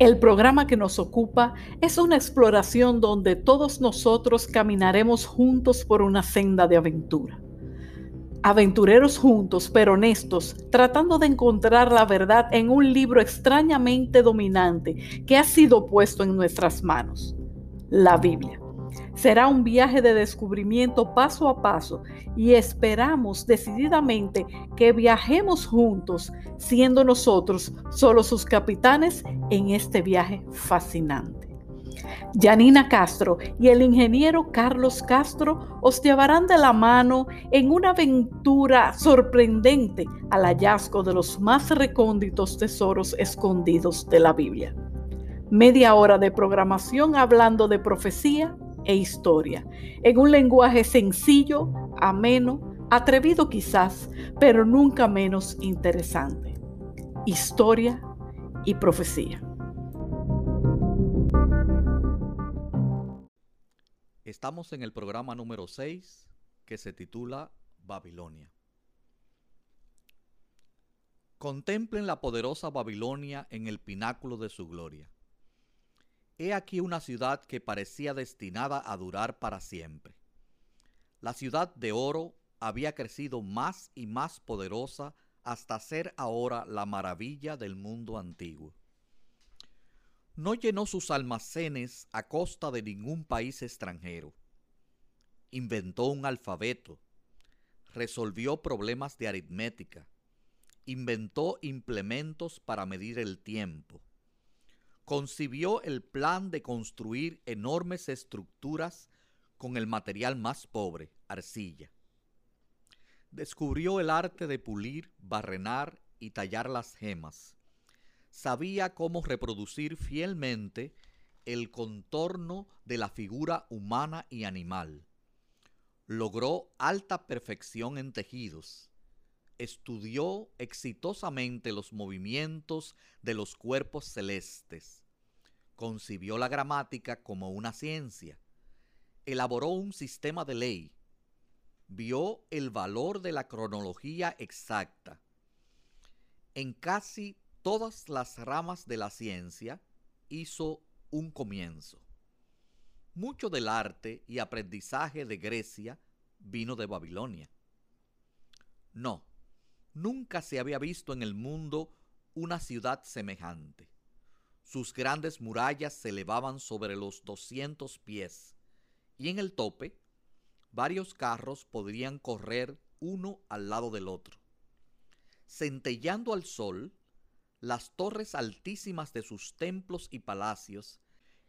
El programa que nos ocupa es una exploración donde todos nosotros caminaremos juntos por una senda de aventura. Aventureros juntos, pero honestos, tratando de encontrar la verdad en un libro extrañamente dominante que ha sido puesto en nuestras manos, la Biblia. Será un viaje de descubrimiento paso a paso y esperamos decididamente que viajemos juntos, siendo nosotros solo sus capitanes en este viaje fascinante. Janina Castro y el ingeniero Carlos Castro os llevarán de la mano en una aventura sorprendente al hallazgo de los más recónditos tesoros escondidos de la Biblia. Media hora de programación hablando de profecía, e historia, en un lenguaje sencillo, ameno, atrevido quizás, pero nunca menos interesante. Historia y profecía. Estamos en el programa número 6 que se titula Babilonia. Contemplen la poderosa Babilonia en el pináculo de su gloria He aquí una ciudad que parecía destinada a durar para siempre. La ciudad de oro había crecido más y más poderosa hasta ser ahora la maravilla del mundo antiguo. No llenó sus almacenes a costa de ningún país extranjero. Inventó un alfabeto, resolvió problemas de aritmética, inventó implementos para medir el tiempo, concibió el plan de construir enormes estructuras con el material más pobre, arcilla. Descubrió el arte de pulir, barrenar y tallar las gemas. Sabía cómo reproducir fielmente el contorno de la figura humana y animal. Logró alta perfección en tejidos estudió exitosamente los movimientos de los cuerpos celestes, concibió la gramática como una ciencia, elaboró un sistema de ley, vio el valor de la cronología exacta. En casi todas las ramas de la ciencia hizo un comienzo. Mucho del arte y aprendizaje de Grecia vino de Babilonia. No, Nunca se había visto en el mundo una ciudad semejante. Sus grandes murallas se elevaban sobre los 200 pies y en el tope varios carros podrían correr uno al lado del otro. Centellando al sol, las torres altísimas de sus templos y palacios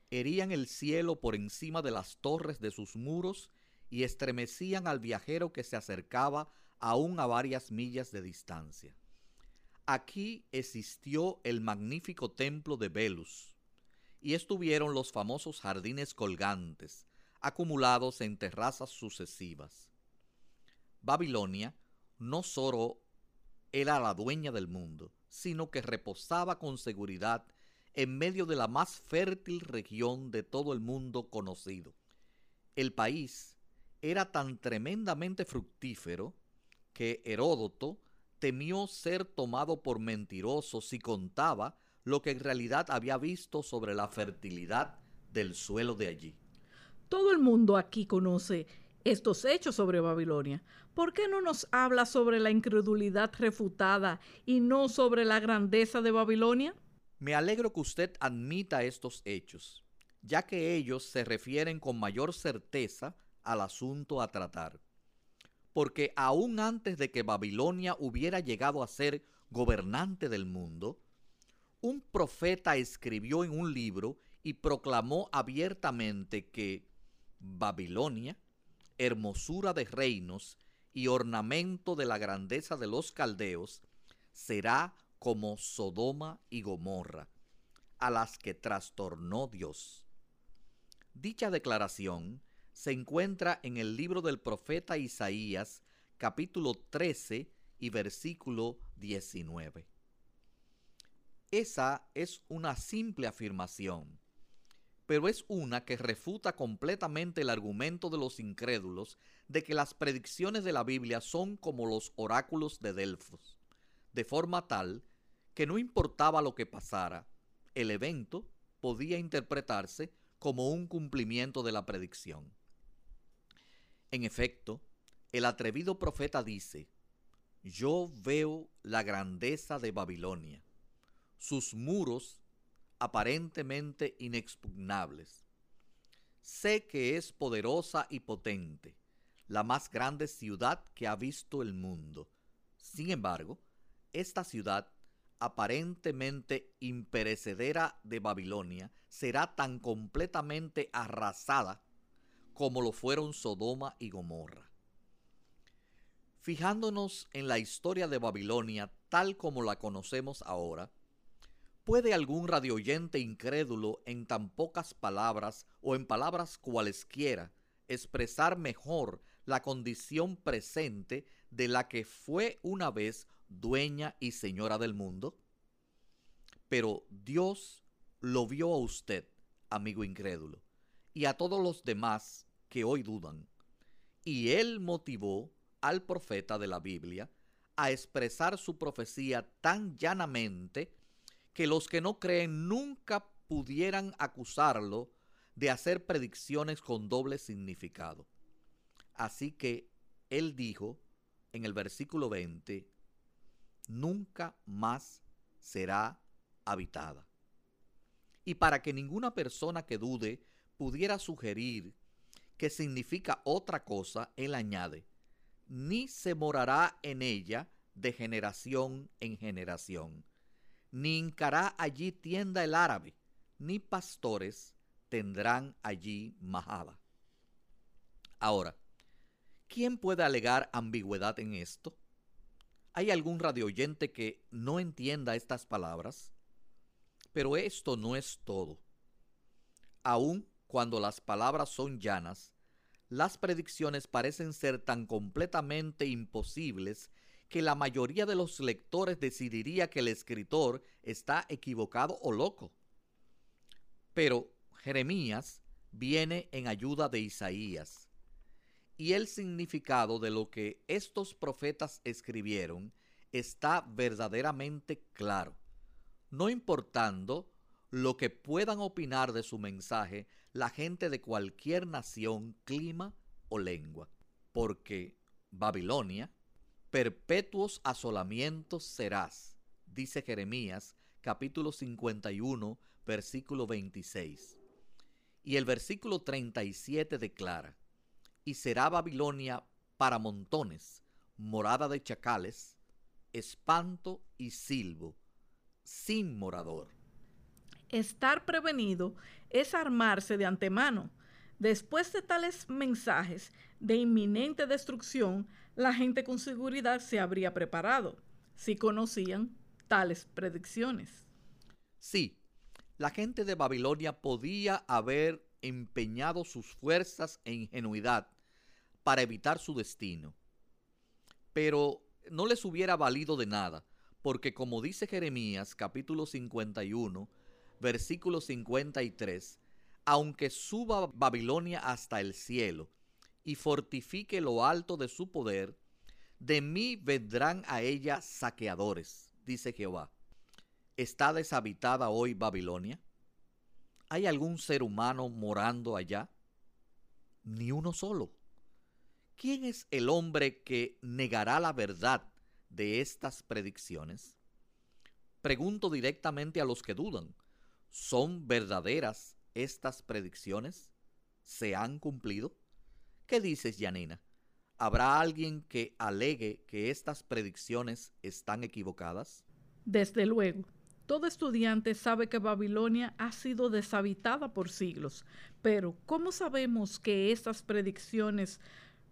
herían el cielo por encima de las torres de sus muros y estremecían al viajero que se acercaba aún a varias millas de distancia. Aquí existió el magnífico templo de Velus, y estuvieron los famosos jardines colgantes, acumulados en terrazas sucesivas. Babilonia no solo era la dueña del mundo, sino que reposaba con seguridad en medio de la más fértil región de todo el mundo conocido. El país era tan tremendamente fructífero que Heródoto temió ser tomado por mentiroso si contaba lo que en realidad había visto sobre la fertilidad del suelo de allí. Todo el mundo aquí conoce estos hechos sobre Babilonia. ¿Por qué no nos habla sobre la incredulidad refutada y no sobre la grandeza de Babilonia? Me alegro que usted admita estos hechos, ya que ellos se refieren con mayor certeza al asunto a tratar porque aún antes de que Babilonia hubiera llegado a ser gobernante del mundo, un profeta escribió en un libro y proclamó abiertamente que Babilonia, hermosura de reinos y ornamento de la grandeza de los caldeos, será como Sodoma y Gomorra, a las que trastornó Dios. Dicha declaración se encuentra en el libro del profeta Isaías, capítulo 13 y versículo 19. Esa es una simple afirmación, pero es una que refuta completamente el argumento de los incrédulos de que las predicciones de la Biblia son como los oráculos de Delfos, de forma tal que no importaba lo que pasara, el evento podía interpretarse como un cumplimiento de la predicción. En efecto, el atrevido profeta dice, yo veo la grandeza de Babilonia, sus muros aparentemente inexpugnables. Sé que es poderosa y potente, la más grande ciudad que ha visto el mundo. Sin embargo, esta ciudad aparentemente imperecedera de Babilonia será tan completamente arrasada como lo fueron Sodoma y Gomorra. Fijándonos en la historia de Babilonia tal como la conocemos ahora, ¿puede algún radioyente incrédulo en tan pocas palabras o en palabras cualesquiera expresar mejor la condición presente de la que fue una vez dueña y señora del mundo? Pero Dios lo vio a usted, amigo incrédulo, y a todos los demás que hoy dudan. Y él motivó al profeta de la Biblia a expresar su profecía tan llanamente que los que no creen nunca pudieran acusarlo de hacer predicciones con doble significado. Así que él dijo en el versículo 20, nunca más será habitada. Y para que ninguna persona que dude pudiera sugerir que significa otra cosa, él añade, ni se morará en ella de generación en generación, ni hincará allí tienda el árabe, ni pastores tendrán allí majada. Ahora, ¿quién puede alegar ambigüedad en esto? ¿Hay algún radioyente que no entienda estas palabras? Pero esto no es todo. Aun cuando las palabras son llanas, las predicciones parecen ser tan completamente imposibles que la mayoría de los lectores decidiría que el escritor está equivocado o loco. Pero Jeremías viene en ayuda de Isaías, y el significado de lo que estos profetas escribieron está verdaderamente claro, no importando lo que puedan opinar de su mensaje la gente de cualquier nación, clima o lengua, porque Babilonia, perpetuos asolamientos serás, dice Jeremías capítulo 51, versículo 26. Y el versículo 37 declara, y será Babilonia para montones, morada de chacales, espanto y silbo, sin morador. Estar prevenido es armarse de antemano. Después de tales mensajes de inminente destrucción, la gente con seguridad se habría preparado, si conocían tales predicciones. Sí, la gente de Babilonia podía haber empeñado sus fuerzas e ingenuidad para evitar su destino, pero no les hubiera valido de nada, porque como dice Jeremías capítulo 51, versículo 53, aunque suba Babilonia hasta el cielo y fortifique lo alto de su poder, de mí vendrán a ella saqueadores, dice Jehová. ¿Está deshabitada hoy Babilonia? ¿Hay algún ser humano morando allá? Ni uno solo. ¿Quién es el hombre que negará la verdad de estas predicciones? Pregunto directamente a los que dudan. ¿Son verdaderas estas predicciones? ¿Se han cumplido? ¿Qué dices, Yanina? ¿Habrá alguien que alegue que estas predicciones están equivocadas? Desde luego. Todo estudiante sabe que Babilonia ha sido deshabitada por siglos, pero ¿cómo sabemos que estas predicciones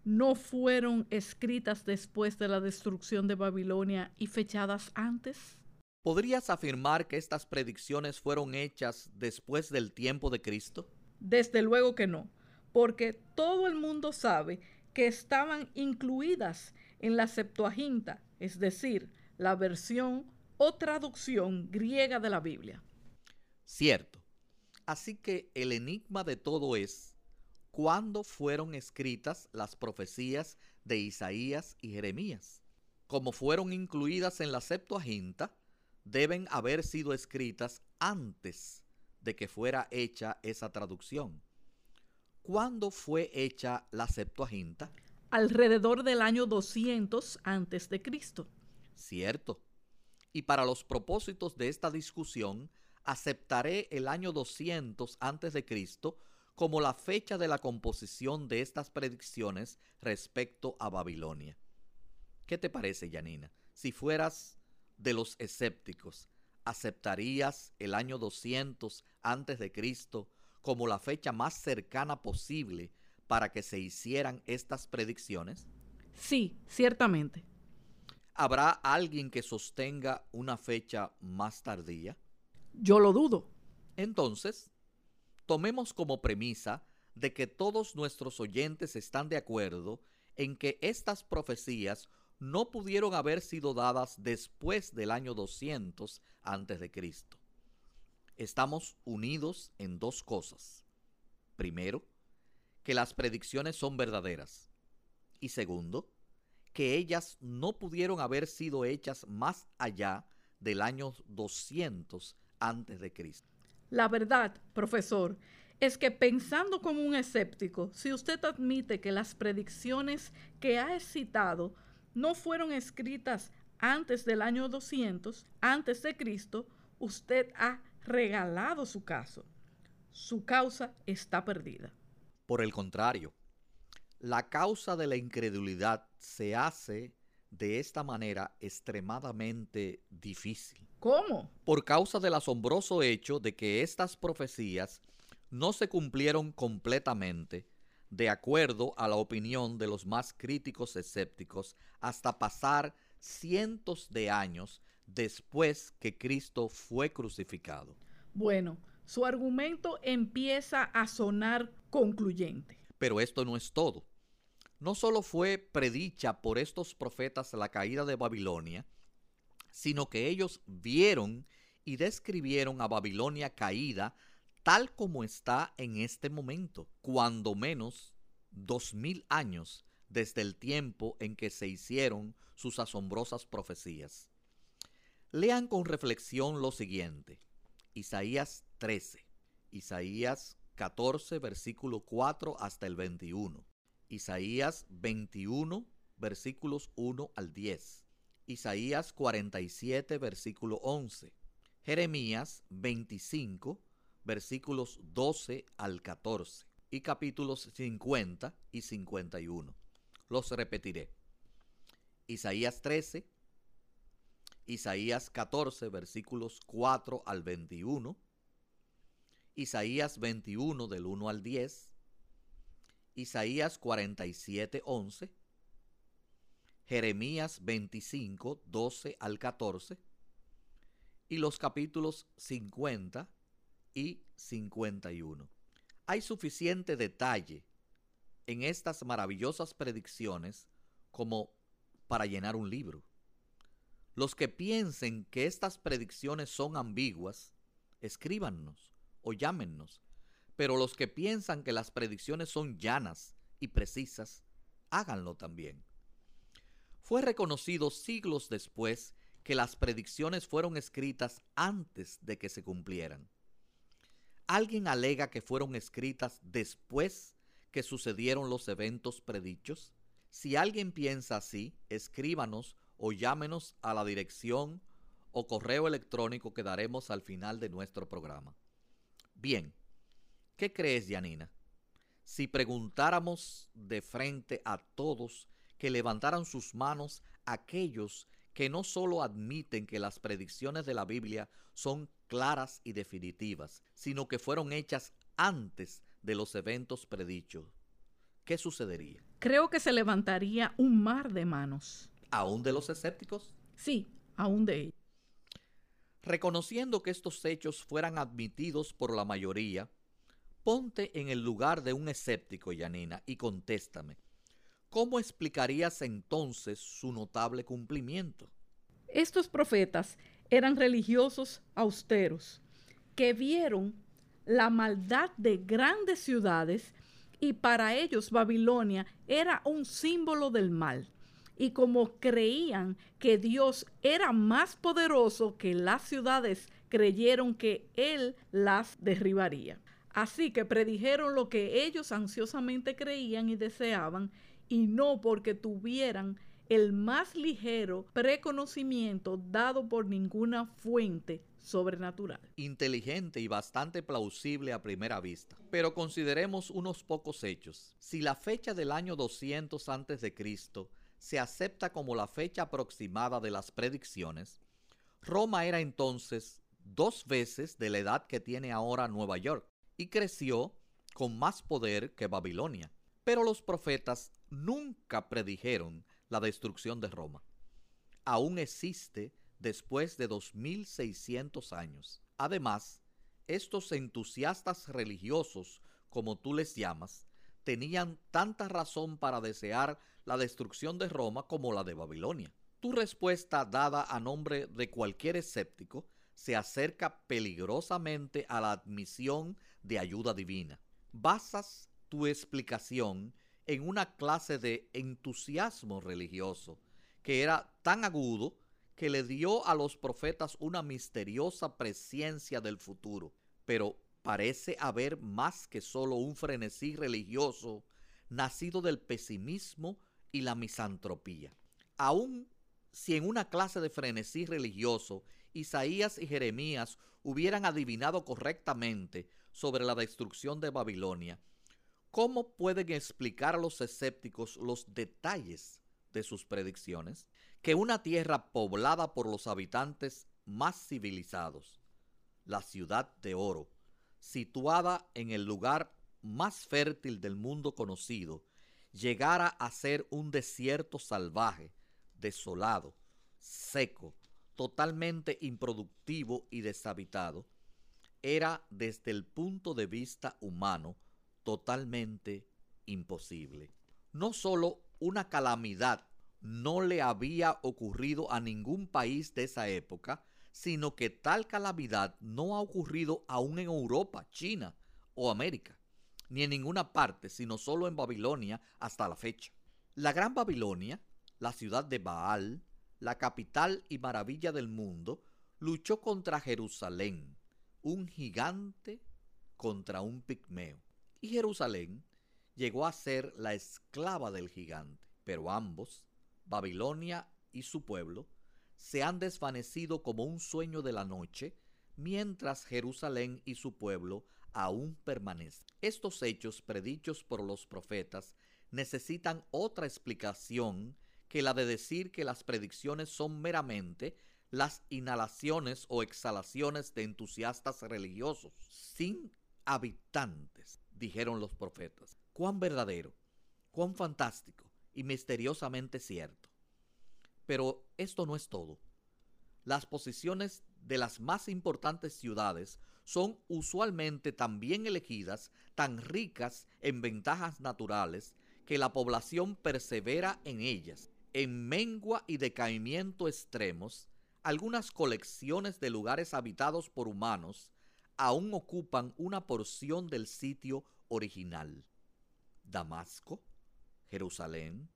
no fueron escritas después de la destrucción de Babilonia y fechadas antes? ¿Podrías afirmar que estas predicciones fueron hechas después del tiempo de Cristo? Desde luego que no, porque todo el mundo sabe que estaban incluidas en la Septuaginta, es decir, la versión o traducción griega de la Biblia. Cierto. Así que el enigma de todo es cuándo fueron escritas las profecías de Isaías y Jeremías. Como fueron incluidas en la Septuaginta, deben haber sido escritas antes de que fuera hecha esa traducción. ¿Cuándo fue hecha la Septuaginta? Alrededor del año 200 antes de Cristo. Cierto. Y para los propósitos de esta discusión, aceptaré el año 200 antes de Cristo como la fecha de la composición de estas predicciones respecto a Babilonia. ¿Qué te parece, Yanina? Si fueras de los escépticos, ¿aceptarías el año 200 antes de Cristo como la fecha más cercana posible para que se hicieran estas predicciones? Sí, ciertamente. ¿Habrá alguien que sostenga una fecha más tardía? Yo lo dudo. Entonces, tomemos como premisa de que todos nuestros oyentes están de acuerdo en que estas profecías no pudieron haber sido dadas después del año 200 antes de Cristo. Estamos unidos en dos cosas. Primero, que las predicciones son verdaderas. Y segundo, que ellas no pudieron haber sido hechas más allá del año 200 antes de Cristo. La verdad, profesor, es que pensando como un escéptico, si usted admite que las predicciones que ha citado no fueron escritas antes del año 200, antes de Cristo, usted ha regalado su caso. Su causa está perdida. Por el contrario, la causa de la incredulidad se hace de esta manera extremadamente difícil. ¿Cómo? Por causa del asombroso hecho de que estas profecías no se cumplieron completamente de acuerdo a la opinión de los más críticos escépticos hasta pasar cientos de años después que Cristo fue crucificado. Bueno, su argumento empieza a sonar concluyente. Pero esto no es todo. No solo fue predicha por estos profetas la caída de Babilonia, sino que ellos vieron y describieron a Babilonia caída tal como está en este momento, cuando menos dos mil años desde el tiempo en que se hicieron sus asombrosas profecías. Lean con reflexión lo siguiente. Isaías 13, Isaías 14, versículo 4 hasta el 21, Isaías 21, versículos 1 al 10, Isaías 47, versículo 11, Jeremías 25, versículos 12 al 14 y capítulos 50 y 51. Los repetiré. Isaías 13, Isaías 14, versículos 4 al 21, Isaías 21 del 1 al 10, Isaías 47, 11, Jeremías 25, 12 al 14, y los capítulos 50 y 51. Hay suficiente detalle en estas maravillosas predicciones como para llenar un libro. Los que piensen que estas predicciones son ambiguas, escríbanos o llámennos. Pero los que piensan que las predicciones son llanas y precisas, háganlo también. Fue reconocido siglos después que las predicciones fueron escritas antes de que se cumplieran. ¿Alguien alega que fueron escritas después que sucedieron los eventos predichos? Si alguien piensa así, escríbanos o llámenos a la dirección o correo electrónico que daremos al final de nuestro programa. Bien, ¿qué crees, Yanina? Si preguntáramos de frente a todos que levantaran sus manos aquellos que no solo admiten que las predicciones de la Biblia son claras y definitivas, sino que fueron hechas antes de los eventos predichos, ¿qué sucedería? Creo que se levantaría un mar de manos. ¿Aún de los escépticos? Sí, aún de ellos. Reconociendo que estos hechos fueran admitidos por la mayoría, ponte en el lugar de un escéptico, Yanina, y contéstame. ¿Cómo explicarías entonces su notable cumplimiento? Estos profetas eran religiosos austeros que vieron la maldad de grandes ciudades y para ellos Babilonia era un símbolo del mal. Y como creían que Dios era más poderoso que las ciudades creyeron que él las derribaría. Así que predijeron lo que ellos ansiosamente creían y deseaban, y no porque tuvieran el más ligero preconocimiento dado por ninguna fuente sobrenatural. Inteligente y bastante plausible a primera vista. Pero consideremos unos pocos hechos. Si la fecha del año 200 a.C. se acepta como la fecha aproximada de las predicciones, Roma era entonces dos veces de la edad que tiene ahora Nueva York y creció con más poder que Babilonia. Pero los profetas nunca predijeron la destrucción de Roma. Aún existe después de 2600 años. Además, estos entusiastas religiosos, como tú les llamas, tenían tanta razón para desear la destrucción de Roma como la de Babilonia. Tu respuesta dada a nombre de cualquier escéptico se acerca peligrosamente a la admisión de ayuda divina. Basas tu explicación en una clase de entusiasmo religioso que era tan agudo que le dio a los profetas una misteriosa presencia del futuro. Pero parece haber más que solo un frenesí religioso nacido del pesimismo y la misantropía. Aun si en una clase de frenesí religioso Isaías y Jeremías hubieran adivinado correctamente sobre la destrucción de Babilonia, ¿Cómo pueden explicar a los escépticos los detalles de sus predicciones? Que una tierra poblada por los habitantes más civilizados, la ciudad de oro, situada en el lugar más fértil del mundo conocido, llegara a ser un desierto salvaje, desolado, seco, totalmente improductivo y deshabitado, era desde el punto de vista humano totalmente imposible. No solo una calamidad no le había ocurrido a ningún país de esa época, sino que tal calamidad no ha ocurrido aún en Europa, China o América, ni en ninguna parte, sino solo en Babilonia hasta la fecha. La Gran Babilonia, la ciudad de Baal, la capital y maravilla del mundo, luchó contra Jerusalén, un gigante contra un pigmeo y Jerusalén llegó a ser la esclava del gigante. Pero ambos, Babilonia y su pueblo, se han desvanecido como un sueño de la noche, mientras Jerusalén y su pueblo aún permanecen. Estos hechos predichos por los profetas necesitan otra explicación que la de decir que las predicciones son meramente las inhalaciones o exhalaciones de entusiastas religiosos, sin habitantes dijeron los profetas. Cuán verdadero, cuán fantástico y misteriosamente cierto. Pero esto no es todo. Las posiciones de las más importantes ciudades son usualmente tan bien elegidas, tan ricas en ventajas naturales, que la población persevera en ellas. En mengua y decaimiento extremos, algunas colecciones de lugares habitados por humanos aún ocupan una porción del sitio original. Damasco, Jerusalén,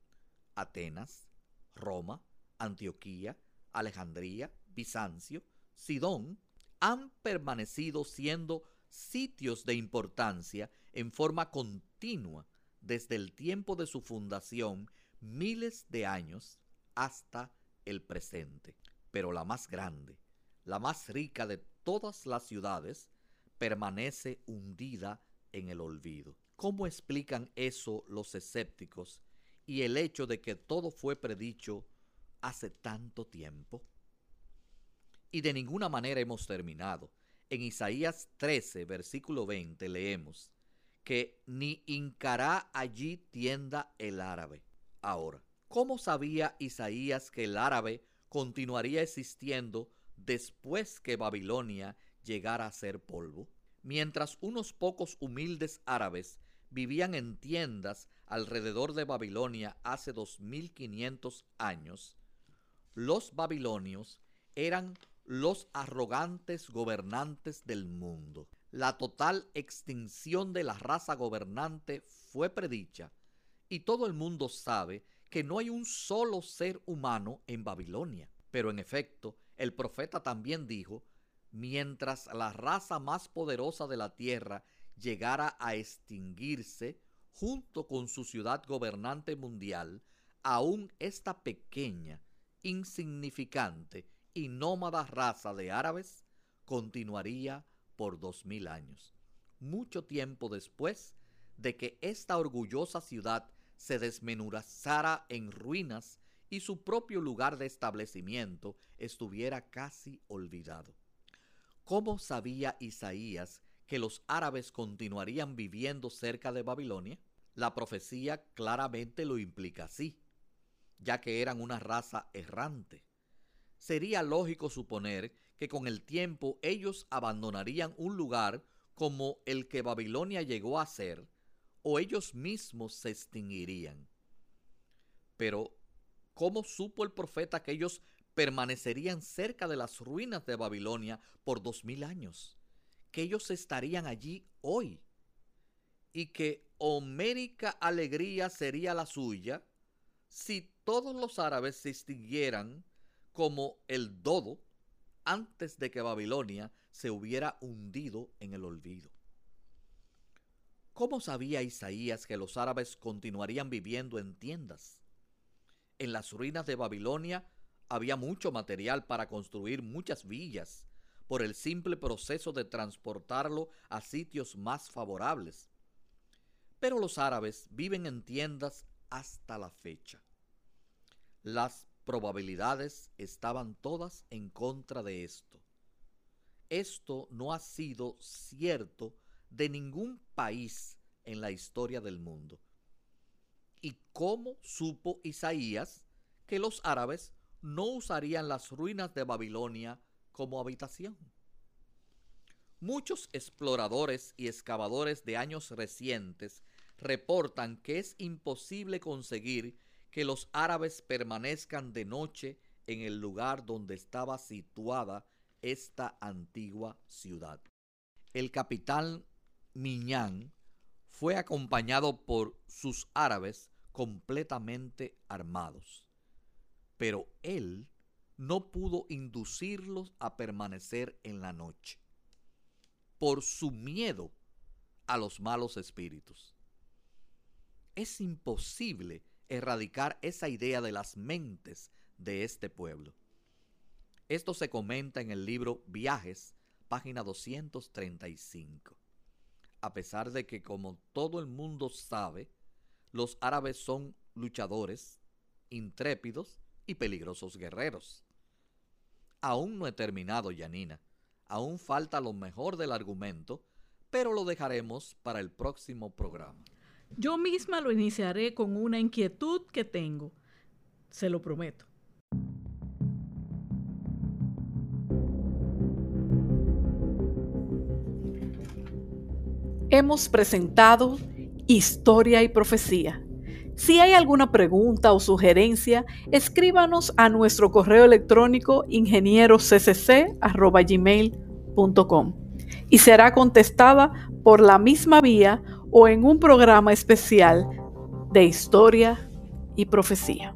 Atenas, Roma, Antioquía, Alejandría, Bizancio, Sidón, han permanecido siendo sitios de importancia en forma continua desde el tiempo de su fundación, miles de años, hasta el presente. Pero la más grande, la más rica de todas las ciudades, permanece hundida en el olvido. ¿Cómo explican eso los escépticos y el hecho de que todo fue predicho hace tanto tiempo? Y de ninguna manera hemos terminado. En Isaías 13, versículo 20, leemos que ni hincará allí tienda el árabe. Ahora, ¿cómo sabía Isaías que el árabe continuaría existiendo después que Babilonia llegara a ser polvo, mientras unos pocos humildes árabes vivían en tiendas alrededor de Babilonia hace 2500 años, los babilonios eran los arrogantes gobernantes del mundo. La total extinción de la raza gobernante fue predicha y todo el mundo sabe que no hay un solo ser humano en Babilonia. Pero en efecto, el profeta también dijo mientras la raza más poderosa de la tierra llegara a extinguirse junto con su ciudad gobernante mundial, aún esta pequeña, insignificante y nómada raza de árabes continuaría por dos mil años, mucho tiempo después de que esta orgullosa ciudad se desmenuzara en ruinas y su propio lugar de establecimiento estuviera casi olvidado. ¿Cómo sabía Isaías que los árabes continuarían viviendo cerca de Babilonia? La profecía claramente lo implica así, ya que eran una raza errante. Sería lógico suponer que con el tiempo ellos abandonarían un lugar como el que Babilonia llegó a ser, o ellos mismos se extinguirían. Pero, ¿cómo supo el profeta que ellos permanecerían cerca de las ruinas de Babilonia por dos mil años, que ellos estarían allí hoy y que homérica alegría sería la suya si todos los árabes se extinguieran como el dodo antes de que Babilonia se hubiera hundido en el olvido. ¿Cómo sabía Isaías que los árabes continuarían viviendo en tiendas? En las ruinas de Babilonia había mucho material para construir muchas villas por el simple proceso de transportarlo a sitios más favorables. Pero los árabes viven en tiendas hasta la fecha. Las probabilidades estaban todas en contra de esto. Esto no ha sido cierto de ningún país en la historia del mundo. ¿Y cómo supo Isaías que los árabes no usarían las ruinas de Babilonia como habitación. Muchos exploradores y excavadores de años recientes reportan que es imposible conseguir que los árabes permanezcan de noche en el lugar donde estaba situada esta antigua ciudad. El capitán Miñán fue acompañado por sus árabes completamente armados pero él no pudo inducirlos a permanecer en la noche por su miedo a los malos espíritus. Es imposible erradicar esa idea de las mentes de este pueblo. Esto se comenta en el libro Viajes, página 235. A pesar de que, como todo el mundo sabe, los árabes son luchadores, intrépidos y peligrosos guerreros. Aún no he terminado, Yanina. Aún falta lo mejor del argumento, pero lo dejaremos para el próximo programa. Yo misma lo iniciaré con una inquietud que tengo. Se lo prometo. Hemos presentado Historia y Profecía si hay alguna pregunta o sugerencia, escríbanos a nuestro correo electrónico ingenieroscc.gmail.com y será contestada por la misma vía o en un programa especial de historia y profecía.